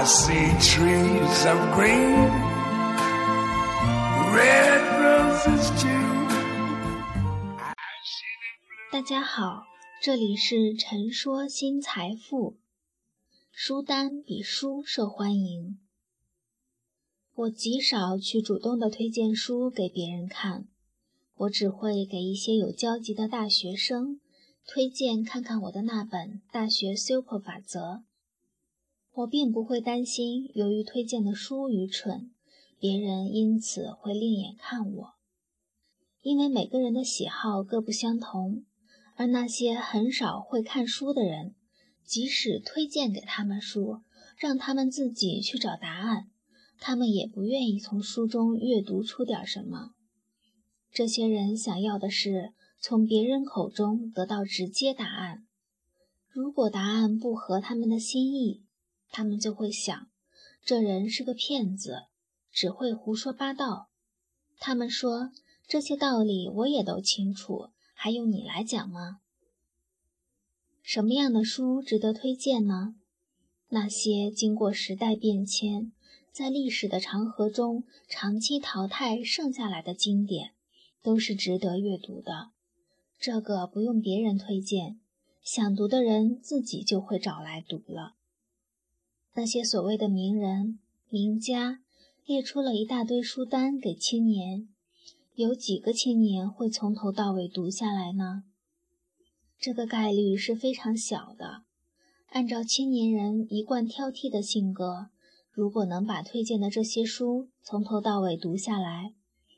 See trees of green, red roses too. 大家好，这里是陈说新财富。书单比书受欢迎。我极少去主动的推荐书给别人看，我只会给一些有交集的大学生推荐看看我的那本《大学 Super 法则》。我并不会担心，由于推荐的书愚蠢，别人因此会另眼看我。因为每个人的喜好各不相同，而那些很少会看书的人，即使推荐给他们书，让他们自己去找答案，他们也不愿意从书中阅读出点什么。这些人想要的是从别人口中得到直接答案。如果答案不合他们的心意，他们就会想，这人是个骗子，只会胡说八道。他们说这些道理我也都清楚，还用你来讲吗？什么样的书值得推荐呢？那些经过时代变迁，在历史的长河中长期淘汰剩下来的经典，都是值得阅读的。这个不用别人推荐，想读的人自己就会找来读了。那些所谓的名人、名家列出了一大堆书单给青年，有几个青年会从头到尾读下来呢？这个概率是非常小的。按照青年人一贯挑剔的性格，如果能把推荐的这些书从头到尾读下来，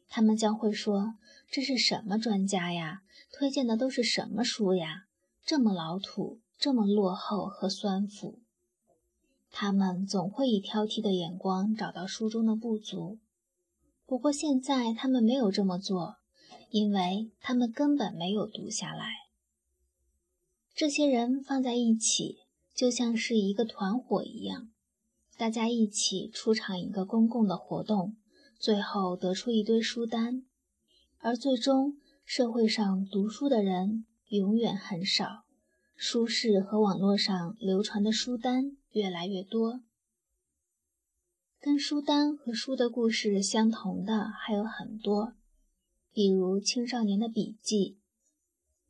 他们将会说：“这是什么专家呀？推荐的都是什么书呀？这么老土，这么落后和酸腐。”他们总会以挑剔的眼光找到书中的不足，不过现在他们没有这么做，因为他们根本没有读下来。这些人放在一起，就像是一个团伙一样，大家一起出场一个公共的活动，最后得出一堆书单，而最终社会上读书的人永远很少，书市和网络上流传的书单。越来越多，跟书单和书的故事相同的还有很多，比如青少年的笔记，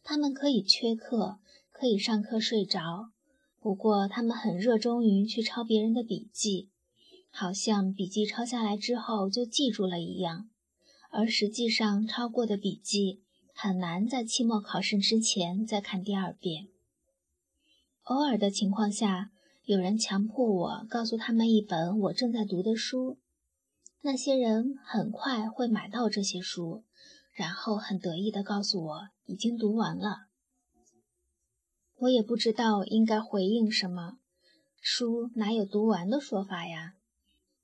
他们可以缺课，可以上课睡着，不过他们很热衷于去抄别人的笔记，好像笔记抄下来之后就记住了一样，而实际上抄过的笔记很难在期末考试之前再看第二遍。偶尔的情况下。有人强迫我告诉他们一本我正在读的书，那些人很快会买到这些书，然后很得意地告诉我已经读完了。我也不知道应该回应什么，书哪有读完的说法呀？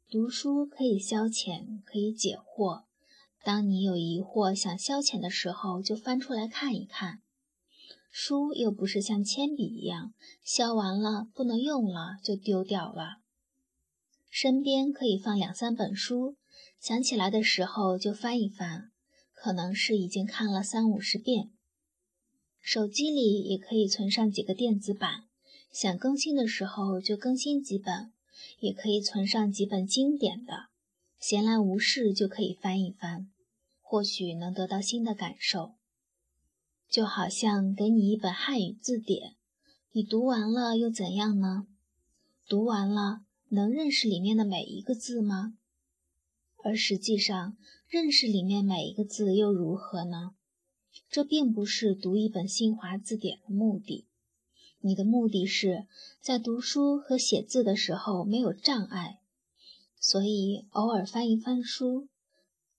读书可以消遣，可以解惑。当你有疑惑想消遣的时候，就翻出来看一看。书又不是像铅笔一样，削完了不能用了就丢掉了。身边可以放两三本书，想起来的时候就翻一翻，可能是已经看了三五十遍。手机里也可以存上几个电子版，想更新的时候就更新几本，也可以存上几本经典的，闲来无事就可以翻一翻，或许能得到新的感受。就好像给你一本汉语字典，你读完了又怎样呢？读完了能认识里面的每一个字吗？而实际上，认识里面每一个字又如何呢？这并不是读一本新华字典的目的。你的目的是在读书和写字的时候没有障碍，所以偶尔翻一翻书，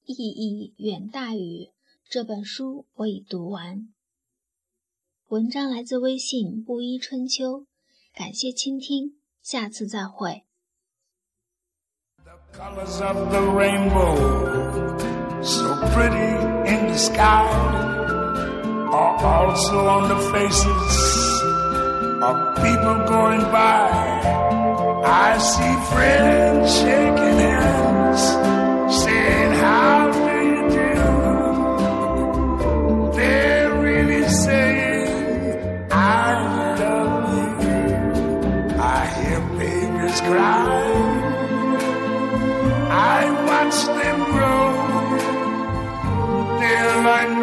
意义远大于这本书我已读完。文章来自微信布衣春秋，感谢倾听，下次再会。cry.